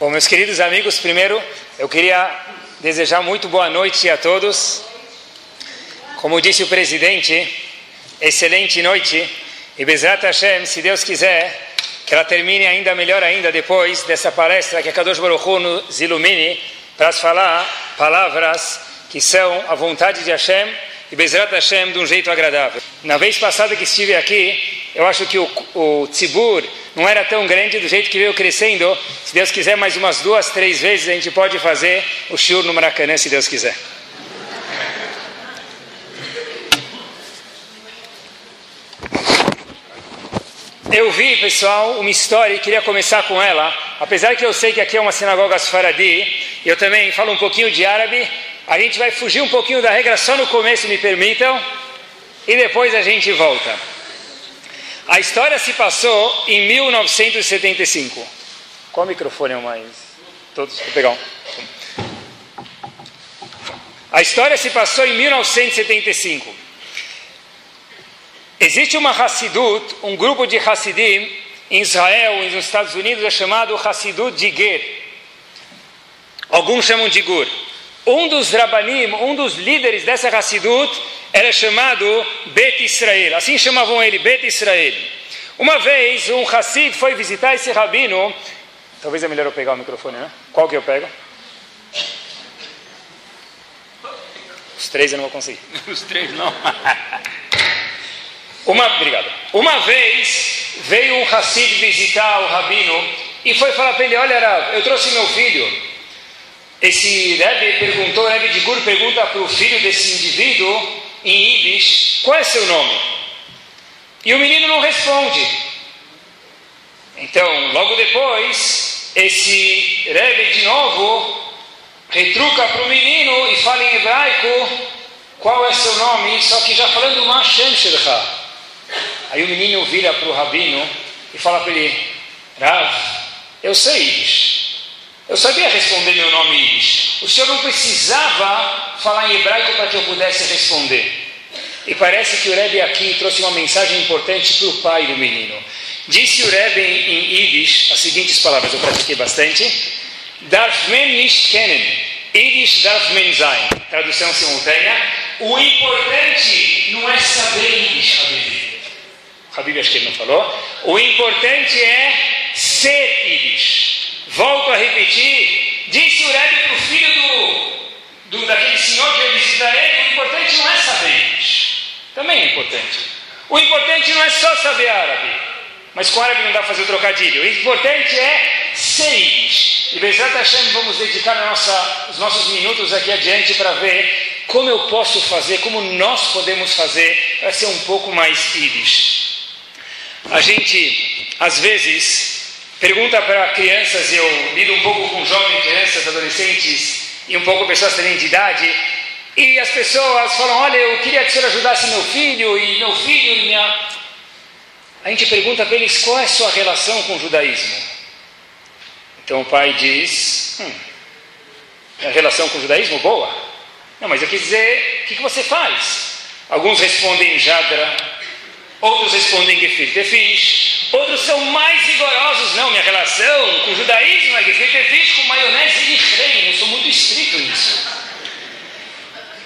Bom, meus queridos amigos, primeiro eu queria desejar muito boa noite a todos. Como disse o presidente, excelente noite e Bezrat Hashem, se Deus quiser, que ela termine ainda melhor ainda depois dessa palestra que a Kadosh Baruch Hu nos ilumine para falar palavras que são a vontade de Hashem e Bezrat Hashem de um jeito agradável. Na vez passada que estive aqui, eu acho que o, o tzibur não era tão grande do jeito que veio crescendo. Se Deus quiser, mais umas duas, três vezes a gente pode fazer o shiur no Maracanã, se Deus quiser. Eu vi, pessoal, uma história e queria começar com ela. Apesar que eu sei que aqui é uma sinagoga Sfaradi, eu também falo um pouquinho de árabe, a gente vai fugir um pouquinho da regra só no começo, me permitam, e depois a gente volta. A história se passou em 1975. Qual microfone é o mais? Todos, vou pegar um. A história se passou em 1975. Existe uma Hassidut, um grupo de Hassidim em Israel nos Estados Unidos é chamado Hassidut de Ger. Alguns chamam de Gur. Um dos Rabanim, um dos líderes dessa Hassidut, era chamado Bet Israel. Assim chamavam ele, Bet Israel. Uma vez, um Hassid foi visitar esse rabino. Talvez é melhor eu pegar o microfone, né? Qual que eu pego? Os três eu não vou conseguir. Os três não. Uma, obrigado. Uma vez veio um Hassid visitar o rabino e foi falar para ele: Olha, Rav, eu trouxe meu filho. Esse Rebbe perguntou, o Rebbe de Gur pergunta para o filho desse indivíduo em Yiddish: Qual é seu nome? E o menino não responde. Então, logo depois, esse Rebbe de novo retruca para o menino e fala em hebraico qual é seu nome, só que já falando Mashem Shelcha. Aí o menino vira para o rabino e fala para ele: Rav, eu sei Yiddish. Eu sabia responder meu nome Yiddish. O senhor não precisava falar em hebraico para que eu pudesse responder. E parece que o Rebbe aqui trouxe uma mensagem importante para o pai do menino. Disse o Rebbe em Yiddish as seguintes palavras, eu pratiquei bastante. Darf men nicht kennen, Yiddish darf men sein. Tradução simultânea. O importante não é saber Yiddish, Habib. Habib acho que ele não falou. O importante é ser Yiddish. Volto a repetir. Disse o Rebbe para o filho do, do, daquele senhor que ia visitar ele, o importante não é saber Yiddish. Também é importante. O importante não é só saber árabe. Mas com árabe não dá para fazer o trocadilho. O importante é Yiddish. E Bezat Hashem vamos dedicar nossa, os nossos minutos aqui adiante para ver como eu posso fazer, como nós podemos fazer para ser um pouco mais Yiddish. A gente, às vezes, pergunta para crianças, eu lido um pouco com jovens, crianças, adolescentes e um pouco pessoas também de idade, e as pessoas falam: Olha, eu queria que o senhor ajudasse meu filho, e meu filho, e minha. A gente pergunta para eles qual é a sua relação com o judaísmo. Então o pai diz: hum, a relação com o judaísmo boa. Não, mas eu quis dizer, o que, você faz? Alguns respondem Jadra, outros respondem Gefilte Fish, outros são mais rigorosos. Não, minha relação com o judaísmo é Gefilte Fish com maionese e creme. Eu sou muito estrito nisso.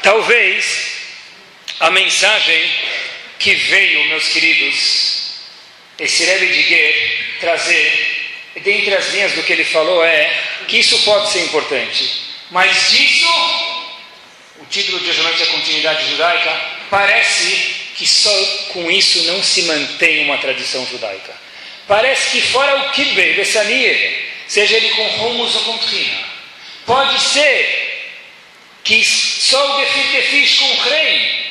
Talvez a mensagem que veio, meus queridos, esse Rebbe de Ger trazer, dentre as linhas do que ele falou, é que isso pode ser importante, mas disso, o título de hoje à noite é Continuidade Judaica, parece que só com isso não se mantém uma tradição judaica. Parece que fora o Kibbe, Bessanier, seja ele com rumos ou com trina, pode ser que só o fiz com creme.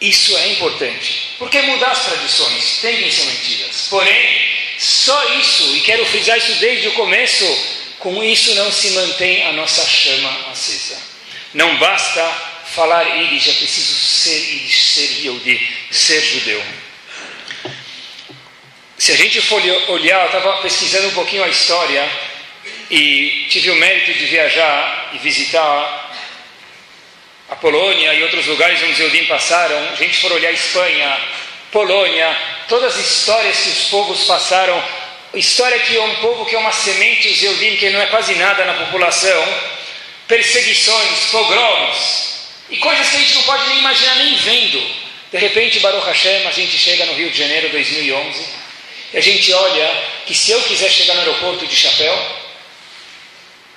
Isso é importante, porque mudar as tradições tendem a ser mentiras. Porém, só isso, e quero frisar isso desde o começo, com isso não se mantém a nossa chama acesa. Não basta falar Yiddish, é preciso ser Yiddish, ser Yehudi, ser judeu. Se a gente for olhar, eu estava pesquisando um pouquinho a história e tive o mérito de viajar e visitar a Polônia e outros lugares onde os Eudim passaram, a gente for olhar a Espanha, Polônia, todas as histórias que os povos passaram. História que é um povo que é uma semente, os Eudim, que não é quase nada na população, perseguições, pogroms, e coisas que a gente não pode nem imaginar, nem vendo. De repente, Baruch Hashem, a gente chega no Rio de Janeiro 2011, e a gente olha que se eu quiser chegar no aeroporto de chapéu,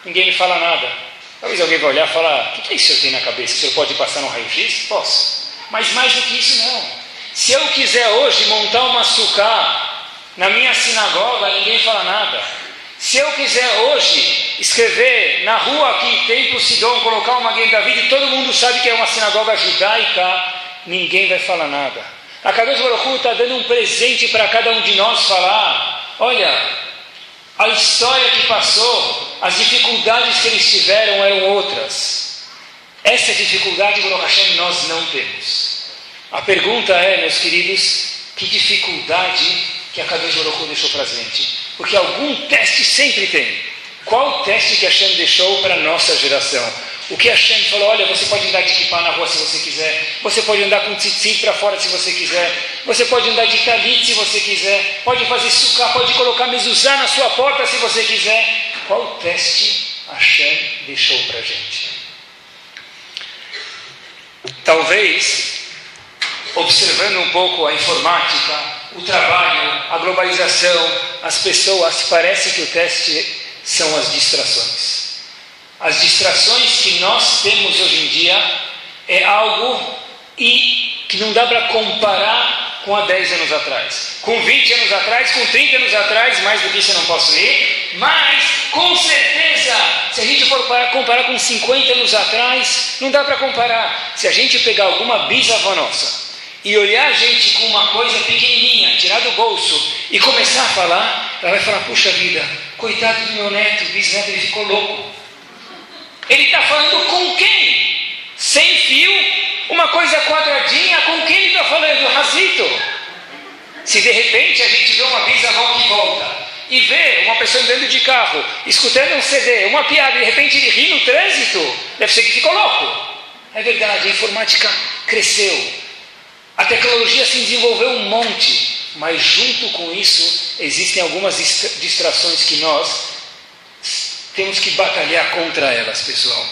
ninguém me fala nada. Talvez alguém vai olhar e falar, o que, que é isso que eu tenho na cabeça? O senhor pode passar no raio-x? Posso. Mas mais do que isso, não. Se eu quiser hoje montar uma sucá na minha sinagoga, ninguém fala nada. Se eu quiser hoje escrever na rua aqui, Templo Sidon, colocar uma guia da vida e todo mundo sabe que é uma sinagoga judaica, ninguém vai falar nada. A Kadosh Baruch está dando um presente para cada um de nós falar. Olha, a história que passou, as dificuldades que eles tiveram eram outras. Essa dificuldade, Baruch Hashem, nós não temos. A pergunta é, meus queridos, que dificuldade que a Kadosh Baruch deixou para a gente? Porque algum teste sempre tem. Qual o teste que Hashem deixou para a nossa geração? O que Hashem falou, olha, você pode andar de kippah na rua se você quiser, você pode andar com tzitzit para fora se você quiser, você pode andar de talit se você quiser, pode fazer sucá, pode colocar mezuzá na sua porta se você quiser. Qual o teste Hashem deixou para a gente? Talvez, observando um pouco a informática, o trabalho, a globalização, as pessoas, parece que o teste são as distrações. As distrações que nós temos hoje em dia é algo e que não dá para comparar com há 10 anos atrás. Com 20 anos atrás, com 30 anos atrás, mais do que isso eu não posso ir, mas com certeza, se a gente for comparar com 50 anos atrás, não dá para comparar. Se a gente pegar alguma bisavó nossa e olhar a gente com uma coisa pequenininha, tirar do bolso e começar a falar, ela vai falar: puxa vida, coitado do meu neto, bisneto, ele ficou louco. Ele está falando com quem? Sem fio, uma coisa quadradinha, com quem ele está falando? Razito. Se de repente a gente vê uma bisavó que volta e vê uma pessoa andando de carro, escutando um CD, uma piada, e de repente ele ri no trânsito, deve ser que ficou louco. É verdade, a informática cresceu, a tecnologia se desenvolveu um monte, mas junto com isso existem algumas distrações que nós temos que batalhar contra elas, pessoal.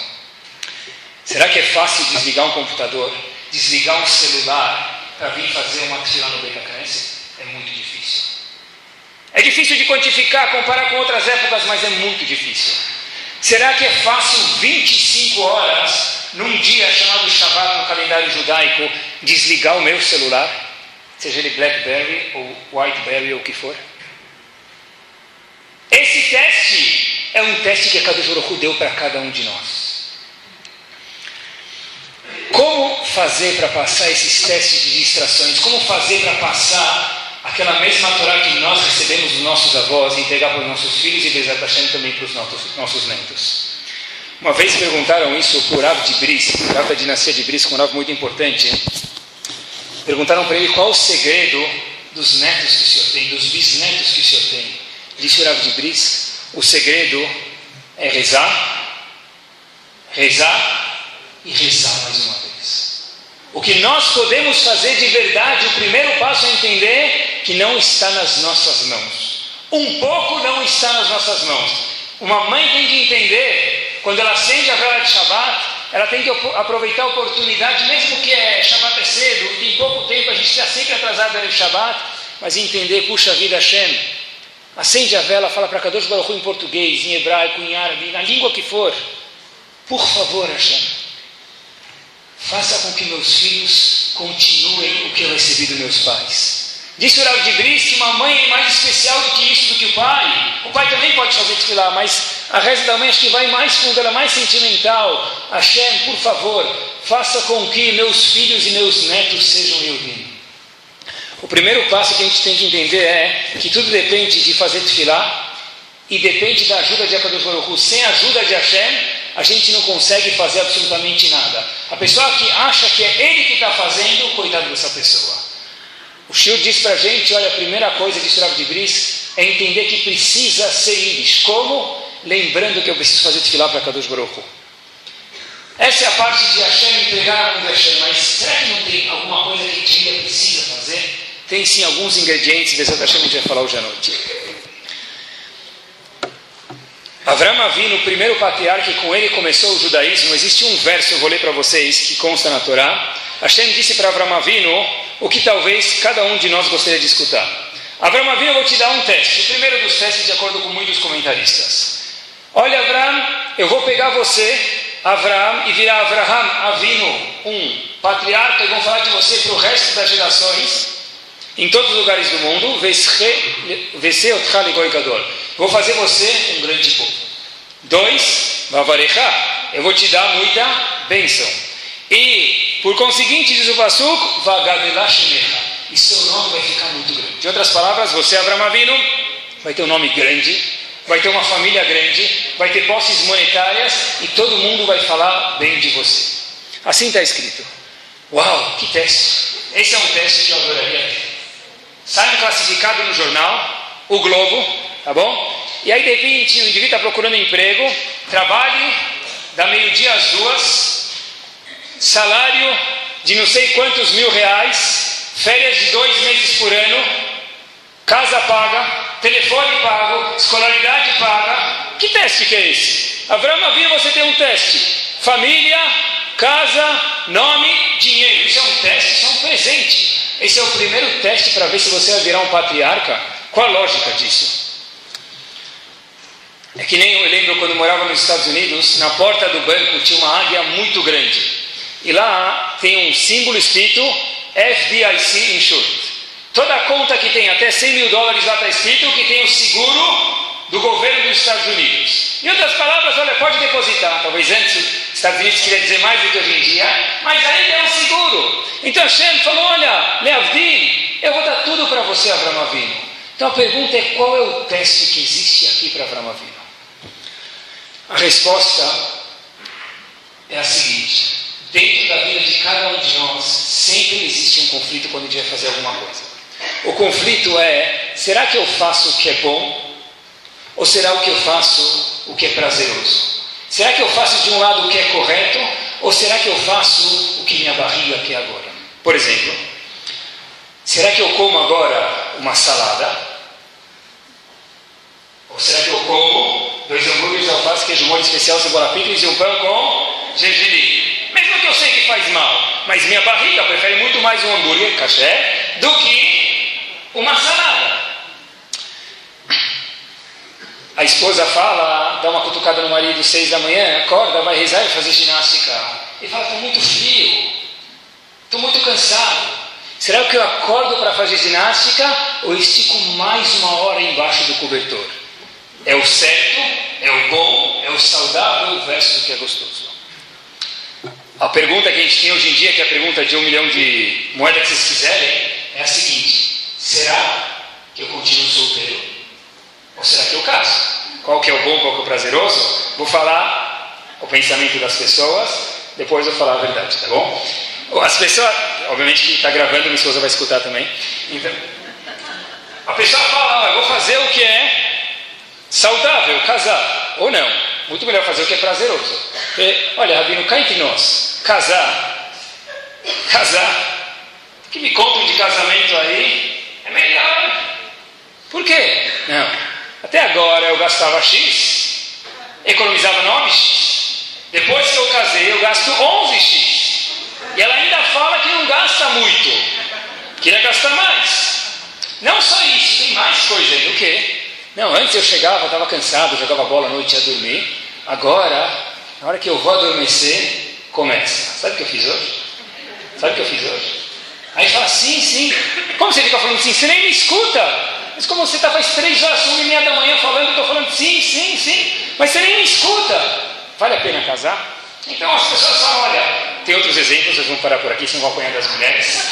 Será que é fácil desligar um computador, desligar um celular para vir fazer uma tefila no Beit É muito difícil. É difícil de quantificar, comparar com outras épocas, mas é muito difícil. Será que é fácil 25 horas num dia chamado Shabbat no calendário judaico, desligar o meu celular, seja ele Blackberry ou Whiteberry ou o que for? Esse teste é um teste que a Kadosh deu para cada um de nós. Como fazer para passar esses testes de distrações? Como fazer para passar aquela mesma Torá que nós recebemos dos nossos avós e entregar para os nossos filhos e Bezat Hashem também para os nossos, nossos netos? Uma vez perguntaram isso por Rav de Bris, Rav da dinastia de Bris, um Rav muito importante. Perguntaram para ele qual o segredo dos netos que o senhor tem, dos bisnetos que o senhor tem. Disse o Rav de o segredo é rezar, rezar e rezar mais uma vez. O que nós podemos fazer de verdade, o primeiro passo é entender que não está nas nossas mãos. Um pouco não está nas nossas mãos. Uma mãe tem que entender quando ela acende a vela de Shabbat, ela tem que aproveitar a oportunidade, mesmo que é Shabbat é cedo, tem pouco tempo, a gente está sempre atrasado no Shabbat, mas entender, puxa vida, Hashem, acende a vela, fala para Kadosh Baruch em português, em hebraico, em árabe, na língua que for, por favor, Hashem, faça com que meus filhos continuem o que eu recebi dos meus pais. Disse o Rav de que uma mãe é mais especial do que isso, do que o pai. O pai também pode fazer desfilar, mas a reza da acho que vai mais fundo, ela é mais sentimental. Hashem, por favor, faça com que meus filhos e meus netos sejam Yehudim. O primeiro passo que a gente tem que entender é que tudo depende de fazer desfilar e depende da ajuda de Akadosh Baruch Sem a ajuda de Hashem, a gente não consegue fazer absolutamente nada. A pessoa que acha que é ele que está fazendo, coitado dessa pessoa. O Shio diz para a gente, olha, a primeira coisa, disse o Rav de Bris, é entender que precisa ser íris. Como? Lembrando que eu preciso fazer desfilar para Kadosh Baruch Essa é a parte de Hashem entregar a mão de Hashem, mas será que não tem alguma coisa que a gente ainda precisa fazer? Tem sim alguns ingredientes, Bezat Hashem a gente vai falar hoje à noite. Avram Avinu, o primeiro patriarca, com ele começou o judaísmo, existe um verso, eu vou ler para vocês, que consta na Torá. Hashem disse para Avram Avinu o que talvez cada um de nós gostaria de escutar. Avram Avinu, eu vou te dar um teste. O primeiro dos testes, de acordo com muitos comentaristas. Olha, Avram, eu vou pegar você, Avram, e virar Avraham Avinu, um patriarca, e vou falar de você para o resto das gerações, em todos os lugares do mundo. Vou fazer você um grande povo. Dois, Vavarecha, eu vou te dar muita bênção. E, por conseguinte, diz o Pasuk, Vagadelashimecha, e seu nome vai ficar muito grande. De outras palavras, você, Avram Avinu, vai ter um nome grande, vai ter uma família grande, vai ter posses monetárias e todo mundo vai falar bem de você. Assim está escrito. Uau, que teste! Esse é um teste que eu adoraria. Sai um classificado no jornal, o Globo, tá bom? E aí de repente o indivíduo está procurando emprego, trabalhe, da meio-dia às duas, salário de não sei quantos mil reais, férias de dois meses por ano, casa paga, telefone pago, escolaridade paga. Que teste que é esse? Abraão Avinu, você tem um teste: família, casa, nome, dinheiro. Isso é um teste, isso é um presente. Esse é o primeiro teste para ver se você vai virar um patriarca. Qual a lógica disso? É que nem eu lembro quando eu morava nos Estados Unidos, na porta do banco tinha uma águia muito grande. E lá tem um símbolo escrito FDIC Insured. Toda conta que tem até 100 mil dólares lá está escrito que tem o seguro do governo dos Estados Unidos. Em outras palavras, olha, pode depositar. Talvez antes os Estados Unidos queria dizer mais do que hoje em dia, mas ainda é um seguro. Então Hashem falou: olha, Leavdin, eu vou dar tudo para você, Avram Avinu. Então a pergunta é: qual é o teste que existe aqui para Avram Avinu? A resposta é a seguinte: dentro da vida de cada um de nós, sempre existe um conflito quando a gente vai fazer alguma coisa. O conflito é: será que eu faço o que é bom? Ou será o que eu faço o que é prazeroso? Será que eu faço de um lado o que é correto? Ou será que eu faço o que minha barriga quer agora? Por exemplo, será que eu como agora uma salada? Ou será que eu como dois hambúrgueres alface, queijo molho especial, cebola picles e um pão com gergelim? Mesmo que eu sei que faz mal, mas minha barriga prefere muito mais um hambúrguer caché do que uma salada. A esposa fala, dá uma cutucada no marido seis da manhã, acorda, vai rezar e fazer ginástica. Ele fala, estou muito frio, estou muito cansado. Será que eu acordo para fazer ginástica ou estico mais uma hora embaixo do cobertor? É o certo, é o bom, é o saudável versus o que é gostoso. A pergunta que a gente tem hoje em dia, que é a pergunta de um milhão de moedas que vocês quiserem, é a seguinte: Será que eu continuo solteiro? Ou será que eu caso? Qual que é o bom, qual que é o prazeroso? Vou falar o pensamento das pessoas, depois vou falar a verdade, tá bom? As pessoas, obviamente que está gravando, minha esposa vai escutar também. Então, a pessoa fala, eu vou fazer o que é saudável, casar, ou não. Muito melhor fazer o que é prazeroso. Porque, olha, Rabino, cá entre nós, casar, casar, que me contam de casamento aí, é melhor. Por quê? Não. Até agora eu gastava X, economizava 9X. Depois que eu casei, eu gasto 11X. E ela ainda fala que não gasta muito. Queria gastar mais. Não só isso, tem mais coisa aí. O quê? Não, antes eu chegava, estava cansado, jogava bola à noite ia dormir. Agora, na hora que eu vou adormecer, começa. Sabe o que eu fiz hoje? Sabe o que eu fiz hoje? Aí fala, sim, sim. Como você fica falando sim? Você nem me escuta. Mas como você está faz três horas, uma e meia da manhã falando, eu estou falando sim, sim, sim. Mas você nem me escuta. Vale a pena casar? Então as pessoas falam, olha, tem outros exemplos, vocês vão parar por aqui, senão vão apanhar das mulheres.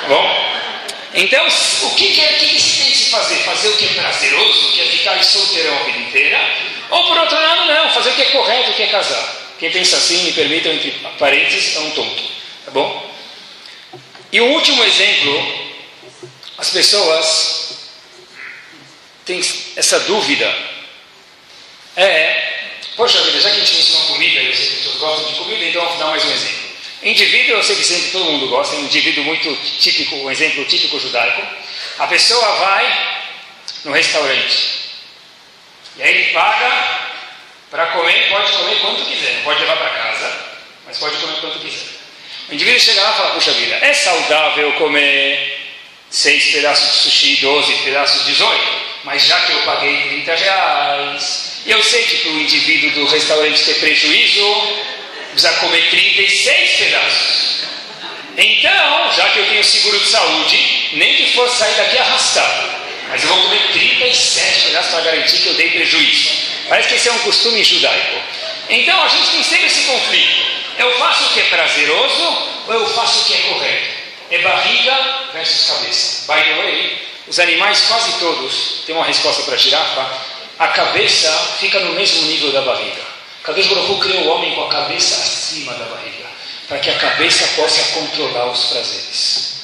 Tá bom? Então, o que, que, é, que, se tem que fazer? Fazer o que é prazeroso, que é ficar solteirão a vida inteira? Ou por outro lado, não, fazer o que é correto, o que é casar. Quem pensa assim, me permitam, entre parênteses, é um tonto. Tá bom? E um último exemplo, as pessoas têm essa dúvida. É, poxa vida, já que a gente ensinou comida, que as pessoas gostam de comida, então vou dar mais um exemplo. Indivíduo, eu sei que sempre todo mundo gosta, é um indivíduo muito típico, um exemplo típico judaico. A pessoa vai no restaurante, e aí ele paga quanto quiser. Não pode levar para casa, mas pode comer quanto quiser. O indivíduo chega lá e fala, puxa vida, é saudável comer seis pedaços de sushi, 12 pedaços, 18, mas já que eu paguei 30 reais, e eu sei que para o indivíduo do restaurante ter prejuízo, precisa comer 36 pedaços. Então, já que eu tenho seguro de saúde, nem que for sair daqui arrastado, mas eu vou comer 37 pedaços para garantir que eu dei prejuízo. Parece que esse é um costume judaico. Então, a gente tem sempre esse conflito. Eu faço o que é prazeroso ou eu faço o que é correto? É barriga versus cabeça. By the way, os animais quase todos, tem uma resposta para a girafa, a cabeça fica no mesmo nível da barriga. Kadosh Baruch criou o homem com a cabeça acima da barriga, para que a cabeça possa controlar os prazeres.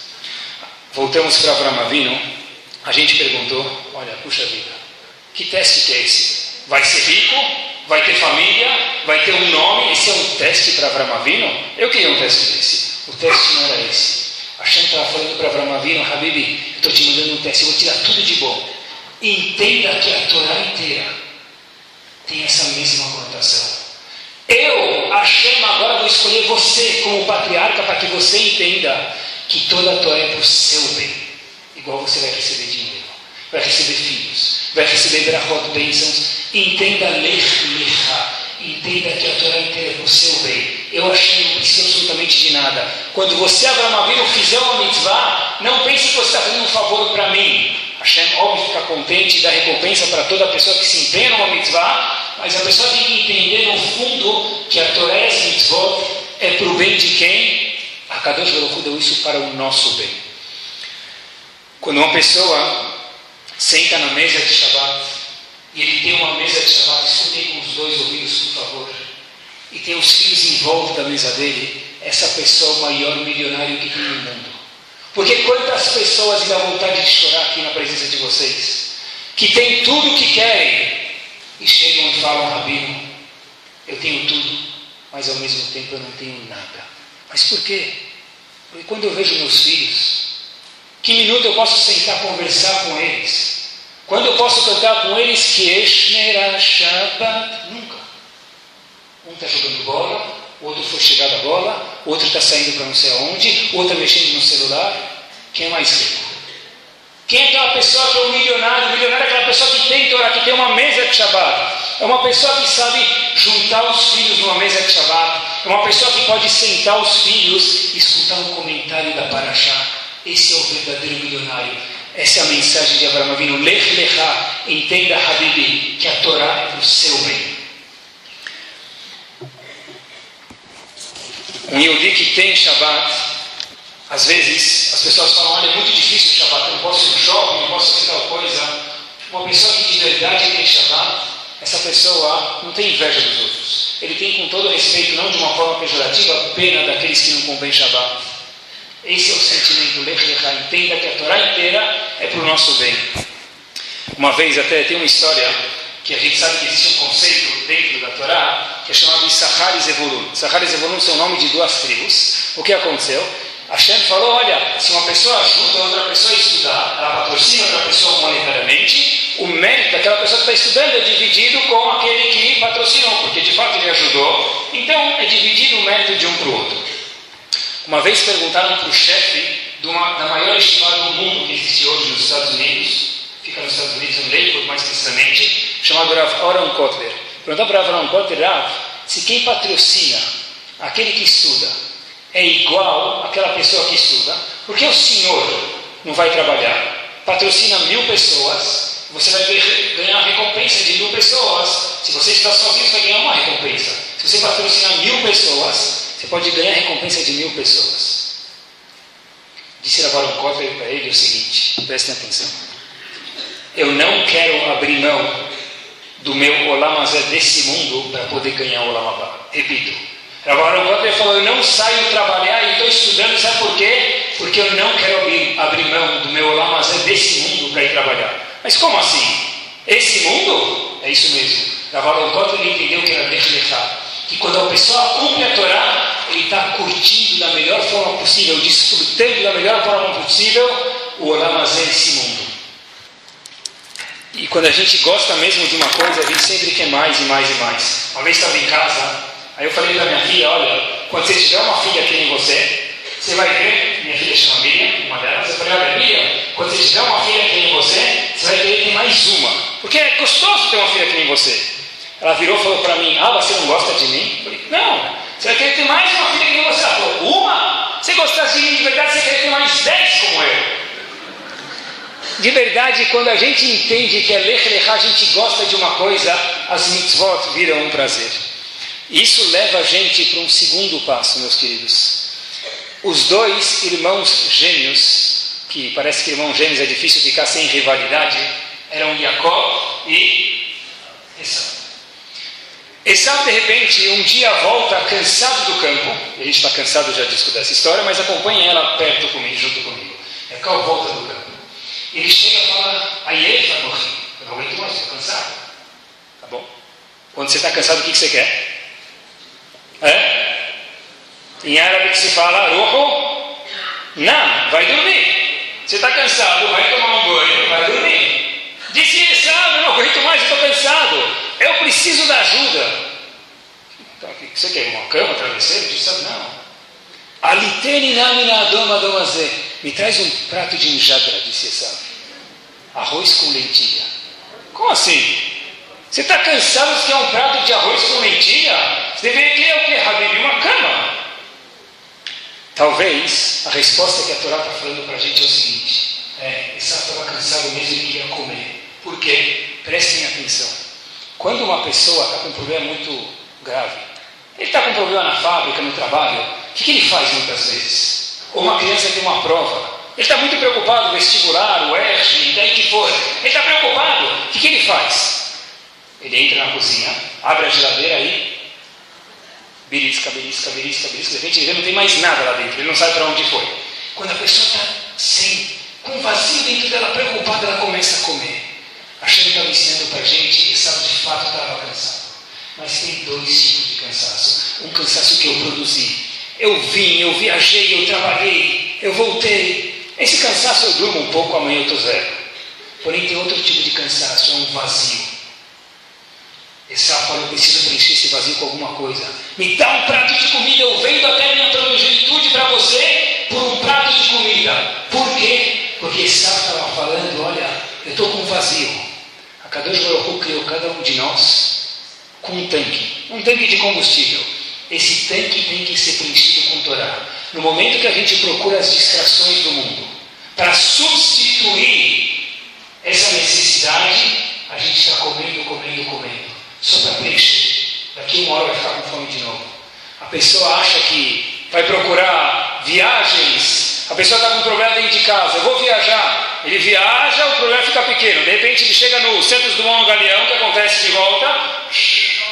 Voltamos para Avram Avinu, a gente perguntou, olha, puxa vida, que teste que é esse? Vai ser rico? Vai ter família? Vai ter um nome? Esse é um teste para Avram Avinu? Eu queria um teste desse. O teste não era esse. Hashem estava falando para Avram Avinu, Habib, estou te mandando um teste, eu vou tirar tudo de bom. Entenda que a Torá inteira tem essa mesma conotação. Eu, Hashem, agora vou escolher você como patriarca para que você entenda que toda a Torá é para o seu bem. Igual você vai receber dinheiro, vai receber filhos, vai receber brachot, bênçãos. Entenda lech lecha. Entenda que a Torá inteira é para o seu bem. Eu achei, não preciso absolutamente de nada. Quando você, Abraão Avinu, fizer uma mitzvah, não pense que você está fazendo um favor para mim. Hashem, óbvio, fica contente e dá recompensa para toda pessoa que se empenha numa mitzvah, mas a pessoa tem que entender no fundo que a Torá e as é para o bem de quem? A Kadosh Baruch deu isso para o nosso bem. Quando uma pessoa senta na mesa de Shabbat e ele tem uma mesa de Shabbat, escutem com os dois ouvidos, por favor, e tem os filhos em volta da mesa dele, essa pessoa é o maior milionário que tem no mundo. Porque quantas pessoas dá vontade de chorar aqui na presença de vocês, que têm tudo o que querem, e chegam e falam, Rabino, eu tenho tudo, mas ao mesmo tempo eu não tenho nada. Mas por quê? Porque quando eu vejo meus filhos, que minuto eu posso sentar conversar com eles? Quando eu posso cantar com eles que Eshnera Shabbat? Nunca. Um está jogando bola, outro foi chegar da bola, outro está saindo para não sei aonde, outro está mexendo no celular. Quem é mais rico? Quem é aquela pessoa que é um milionário? O milionário é aquela pessoa que tem Torá, que tem uma mesa de Shabbat. É uma pessoa que sabe juntar os filhos numa mesa de Shabbat. É uma pessoa que pode sentar os filhos e escutar um comentário da Parashá. Esse é o verdadeiro milionário. Essa é a mensagem de Abraão Avinu. Lech lecha, entenda, Habibi, que a Torá é para o seu bem. Um Yehudi que tem Shabbat, às vezes as pessoas falam: olha, é muito difícil o Shabbat, eu não posso ir no shopping, não posso fazer tal coisa. Uma pessoa que de verdade tem Shabbat, essa pessoa não tem inveja dos outros. Ele tem, com todo respeito, não de uma forma pejorativa, pena daqueles que não cumprem Shabbat. Esse é o sentimento Lech Lechá. Entenda que a Torá inteira é para o nosso bem. Uma vez até tem uma história que a gente sabe que existe um conceito dentro da Torá que é chamado Sahar e Zevulun. Sahar e são o nome de duas tribos. O que aconteceu? Hashem falou, olha, se uma pessoa ajuda outra pessoa a estudar, ela patrocina outra pessoa monetariamente, o mérito daquela pessoa que está estudando é dividido com aquele que patrocinou, porque de fato ele ajudou, então é dividido o mérito de um para o outro. Uma vez perguntaram para o chefe da maior estimada do mundo que existe hoje nos Estados Unidos, fica nos Estados Unidos, em Lakewood mais precisamente, chamado Rav Oran Kotler. Perguntaram para Rav Oran Kotler, Rav, se quem patrocina aquele que estuda é igual àquela pessoa que estuda, por que o senhor não vai trabalhar? Patrocina mil pessoas, você vai ganhar a recompensa de mil pessoas. Se você está sozinho, você vai ganhar uma recompensa. Se você patrocinar mil pessoas, você pode ganhar a recompensa de mil pessoas. Disse Rav Oran Kotler para ele o seguinte, prestem atenção. Eu não quero abrir mão do meu Olamazé desse mundo para poder ganhar o Olamabá. Repito. Agora o falou, eu não saio trabalhar e estou estudando, sabe por quê? Porque eu não quero abrir, abrir mão do meu Olamazé desse mundo para ir trabalhar. Mas como assim? Esse mundo? É isso mesmo. Agora ele entendeu que era Dechlechá. Que quando a pessoa cumpre a Torá, ele está curtindo da melhor forma possível, desfrutando da melhor forma possível o Olamazé desse mundo. E quando a gente gosta mesmo de uma coisa, a gente sempre quer mais e mais e mais. Uma vez estava em casa, aí eu falei para minha filha, olha, quando você tiver uma filha que nem você, você vai ver, minha filha chama Miriam, uma delas, eu falei, olha Miriam, quando você tiver uma filha que nem você, você vai querer ter mais uma. Porque é gostoso ter uma filha que nem você. Ela virou e falou para mim, ah, você não gosta de mim? Eu falei, não, você vai querer ter mais uma filha que você. Falou, uma? Você gostasse de mim de verdade, você quer ter mais dez como eu de verdade, quando a gente entende que é Lech Lechá, a gente gosta de uma coisa, as mitzvot viram um prazer. Isso leva a gente para um segundo passo, meus queridos. Os dois irmãos gêmeos, que parece que irmãos gêmeos é difícil ficar sem rivalidade, eram Jacó e Esaú. Esaú, de repente, um dia volta cansado do campo, e a gente está cansado já disso dessa história, mas acompanhe ela perto comigo, junto comigo. Jacó volta do campo. Ele chega e fala, aí ele vai morrer. Eu não aguento mais, estou cansado. Tá bom? Quando você está cansado, o que, que você quer? É? Em árabe que se fala, rojo, não, vai dormir. Você está cansado, vai tomar um banho, vai dormir. Disse eu não aguento mais, estou cansado. Eu preciso da ajuda. Então, você quer? Uma cama, travesseiro? Disse, não. Me traz um prato de injadra, disse Esaú arroz com lentilha. Como assim? Você está cansado de quer um prato de arroz com lentilha? Você deveria querer o que, Habib? Uma cama. Talvez a resposta que a Torá está falando para a gente é o seguinte: é, Esaú estava cansado mesmo e queria comer. Por quê? Prestem atenção. Quando uma pessoa está com um problema muito grave, ele está com um problema na fábrica, no trabalho, o que, que ele faz muitas vezes? Ou uma criança tem uma prova, ele está muito preocupado, vestibular, o ERG, daí que for. Ele está preocupado. O que, que ele faz? Ele entra na cozinha, abre a geladeira aí, belisca, belisca, belisca, belisca. De repente ele não tem mais nada lá dentro, ele não sabe para onde foi. Quando a pessoa está sem, com um vazio dentro dela, preocupada, ela começa a comer. Achando que estava ensinando para a gente, e sabe de fato estava cansado. Mas tem dois tipos de cansaço. Um cansaço que eu produzi. Eu vim, eu viajei, eu trabalhei, eu voltei, esse cansaço eu durmo um pouco, amanhã eu estou zero. Porém, tem outro tipo de cansaço, é um vazio. Esse fala, eu preciso preencher esse vazio com alguma coisa. Me dá um prato de comida, eu vendo até minha progenitude para você por um prato de comida. Por quê? Porque Esaú estava falando, estou com um vazio. A Kadosh Baruch criou cada um de nós com um tanque, um tanque de combustível. Esse tanque tem que ser preenchido com Torá. No momento que a gente procura as distrações do mundo para substituir essa necessidade, a gente está comendo, comendo, comendo, só para preencher. Daqui uma hora vai ficar com fome de novo. A pessoa acha que vai procurar viagens, a pessoa está com um problema dentro de casa, eu vou viajar. Ele viaja, o problema fica pequeno. De repente ele chega no centro do Mão Galeão, que acontece de volta?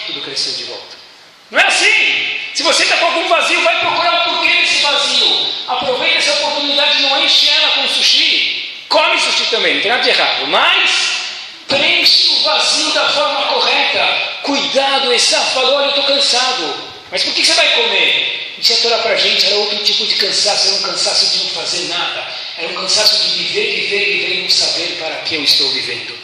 Tudo cresceu de volta. Não é assim. Se você está com algum vazio, vai procurar o porquê desse vazio. Aproveita essa oportunidade, não enche ela com sushi. Come sushi também, não tem nada de errado. Mas preenche o vazio da forma correta. Cuidado, Essa falou, olha, eu estou cansado. Mas por que você vai comer? Isso é Torá para a gente, era outro tipo de cansaço, era um cansaço de não fazer nada. Era um cansaço de viver, viver, viver e não saber para que eu estou vivendo.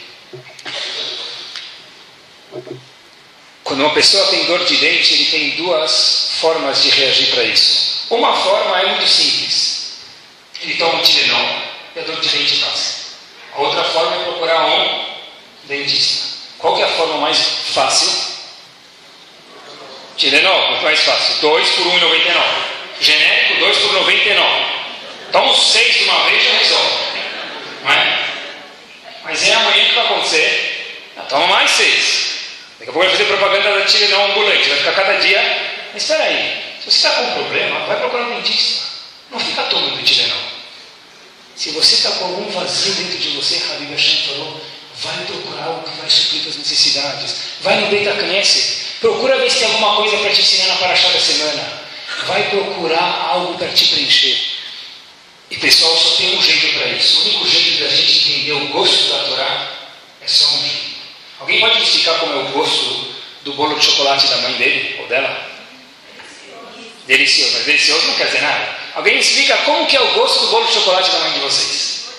Quando uma pessoa tem dor de dente, ele tem duas formas de reagir para isso. Uma forma é muito simples. Ele toma um Tilenol e a dor de dente passa. A outra forma é procurar um dentista. Qual é a forma mais fácil? Tilenol, muito mais fácil. 2 por 1,99. Genérico, 2 por 99. Toma os 6 de uma vez e já resolve. Não é? Mas é amanhã que vai acontecer. Toma mais 6. Daqui a pouco vai fazer propaganda da tira não ambulante, vai ficar cada dia. Mas espera aí, se você está com um problema, vai procurar um dentista. Não fica tomando tira não. Se você está com algum vazio dentro de você, Habib Hashem falou, vai procurar algo que vai suprir as necessidades. Vai no Beit Knesset, procura ver se tem alguma coisa para te ensinar na Paraxá da semana. Vai procurar algo para te preencher. E pessoal, só tem um jeito para isso. O único jeito de a gente entender o gosto da Torá é só um jeito. Alguém pode me explicar como é o gosto do bolo de chocolate da mãe dele ou dela? Delicioso, mas delicioso não quer dizer nada. Alguém me explica como que é o gosto do bolo de chocolate da mãe de vocês?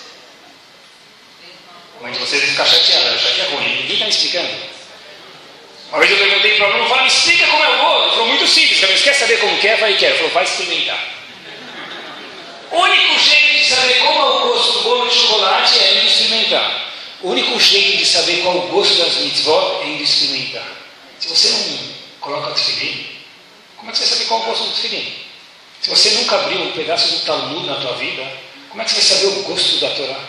Mãe de você ficar chateado, achar que é ruim. Ninguém está me explicando. Uma vez eu perguntei para o aluno, falei, me explica como é o bolo. Ele falou, muito simples, você quer saber como que é? Eu falei, quero. Ele falou, vai experimentar. O único jeito de saber como é o gosto do bolo de chocolate é indo experimentar. O único jeito de saber qual é o gosto das mitzvot é indo experimentar. Se você não coloca tefilim, como é que você vai saber qual é o gosto do tefilim? Se você nunca abriu um pedaço do Talmud na tua vida, como é que você vai saber o gosto da Torá?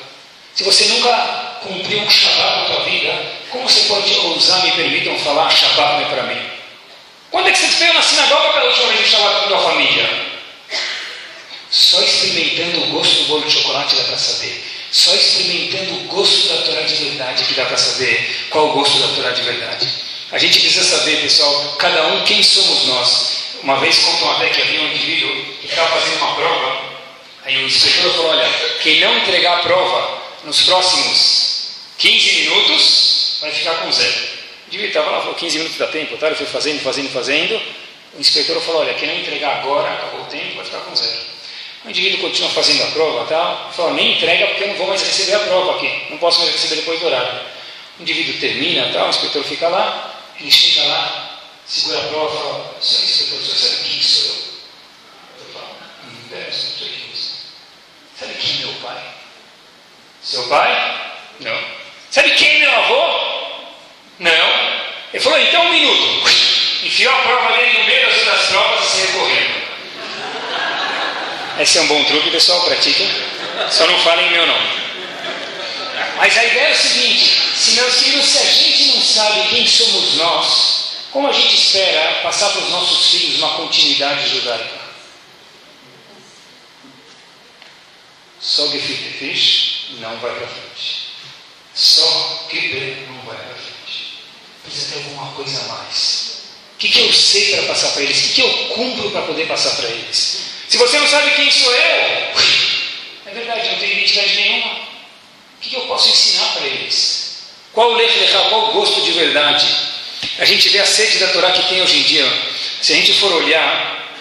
Se você nunca cumpriu um Shabbat na tua vida, como você pode ousar, me permitam falar, Shabbat não é para mim? Quando é que você veio na sinagoga pela última vez um Shabbat com a tua família? Só experimentando o gosto do bolo de chocolate dá para saber. Só experimentando o gosto da Torá de verdade que dá para saber qual o gosto da Torá de verdade. A gente precisa saber, pessoal, cada um quem somos nós. Uma vez contam até que havia um indivíduo que estava fazendo uma prova, aí o inspetor falou: Olha, quem não entregar a prova nos próximos 15 minutos vai ficar com zero. O indivíduo estava lá, falou: 15 minutos dá tempo, tá? ele foi fazendo, fazendo, fazendo. O inspetor falou: Olha, quem não entregar agora, acabou o tempo, vai ficar com zero. O indivíduo continua fazendo a prova, tal, falou: Nem entrega porque eu não vou mais receber a prova aqui, não posso mais receber depois do horário. O indivíduo termina, tal, o inspetor fica lá, ele chega lá, segura a prova e fala, senhor inspetor, senhor sabe quem sou eu? Eu falo, hum, não é você. Sabe quem é meu pai? Seu pai? Não. Sabe quem é meu avô? Não. Ele falou, então um minuto. Enfiou a prova dele no meio das provas e saiu correndo. Esse é um bom truque, pessoal, pratiquem. Só não falem meu nome. Mas a ideia é o seguinte: se meus filhos, se a gente não sabe quem somos nós, como a gente espera passar para os nossos filhos uma continuidade judaica? Só gefilte fish não vai para frente. Só kibbeh não vai para frente. Precisa ter alguma coisa a mais. O que, que eu sei para passar para eles? O que, que eu cumpro para poder passar para eles? Se você não sabe quem sou eu, é verdade, não tenho identidade nenhuma. O que, eu posso ensinar para eles? Qual o lech qual o gosto de verdade? A gente vê a sede da Torá que tem hoje em dia. Se a gente for olhar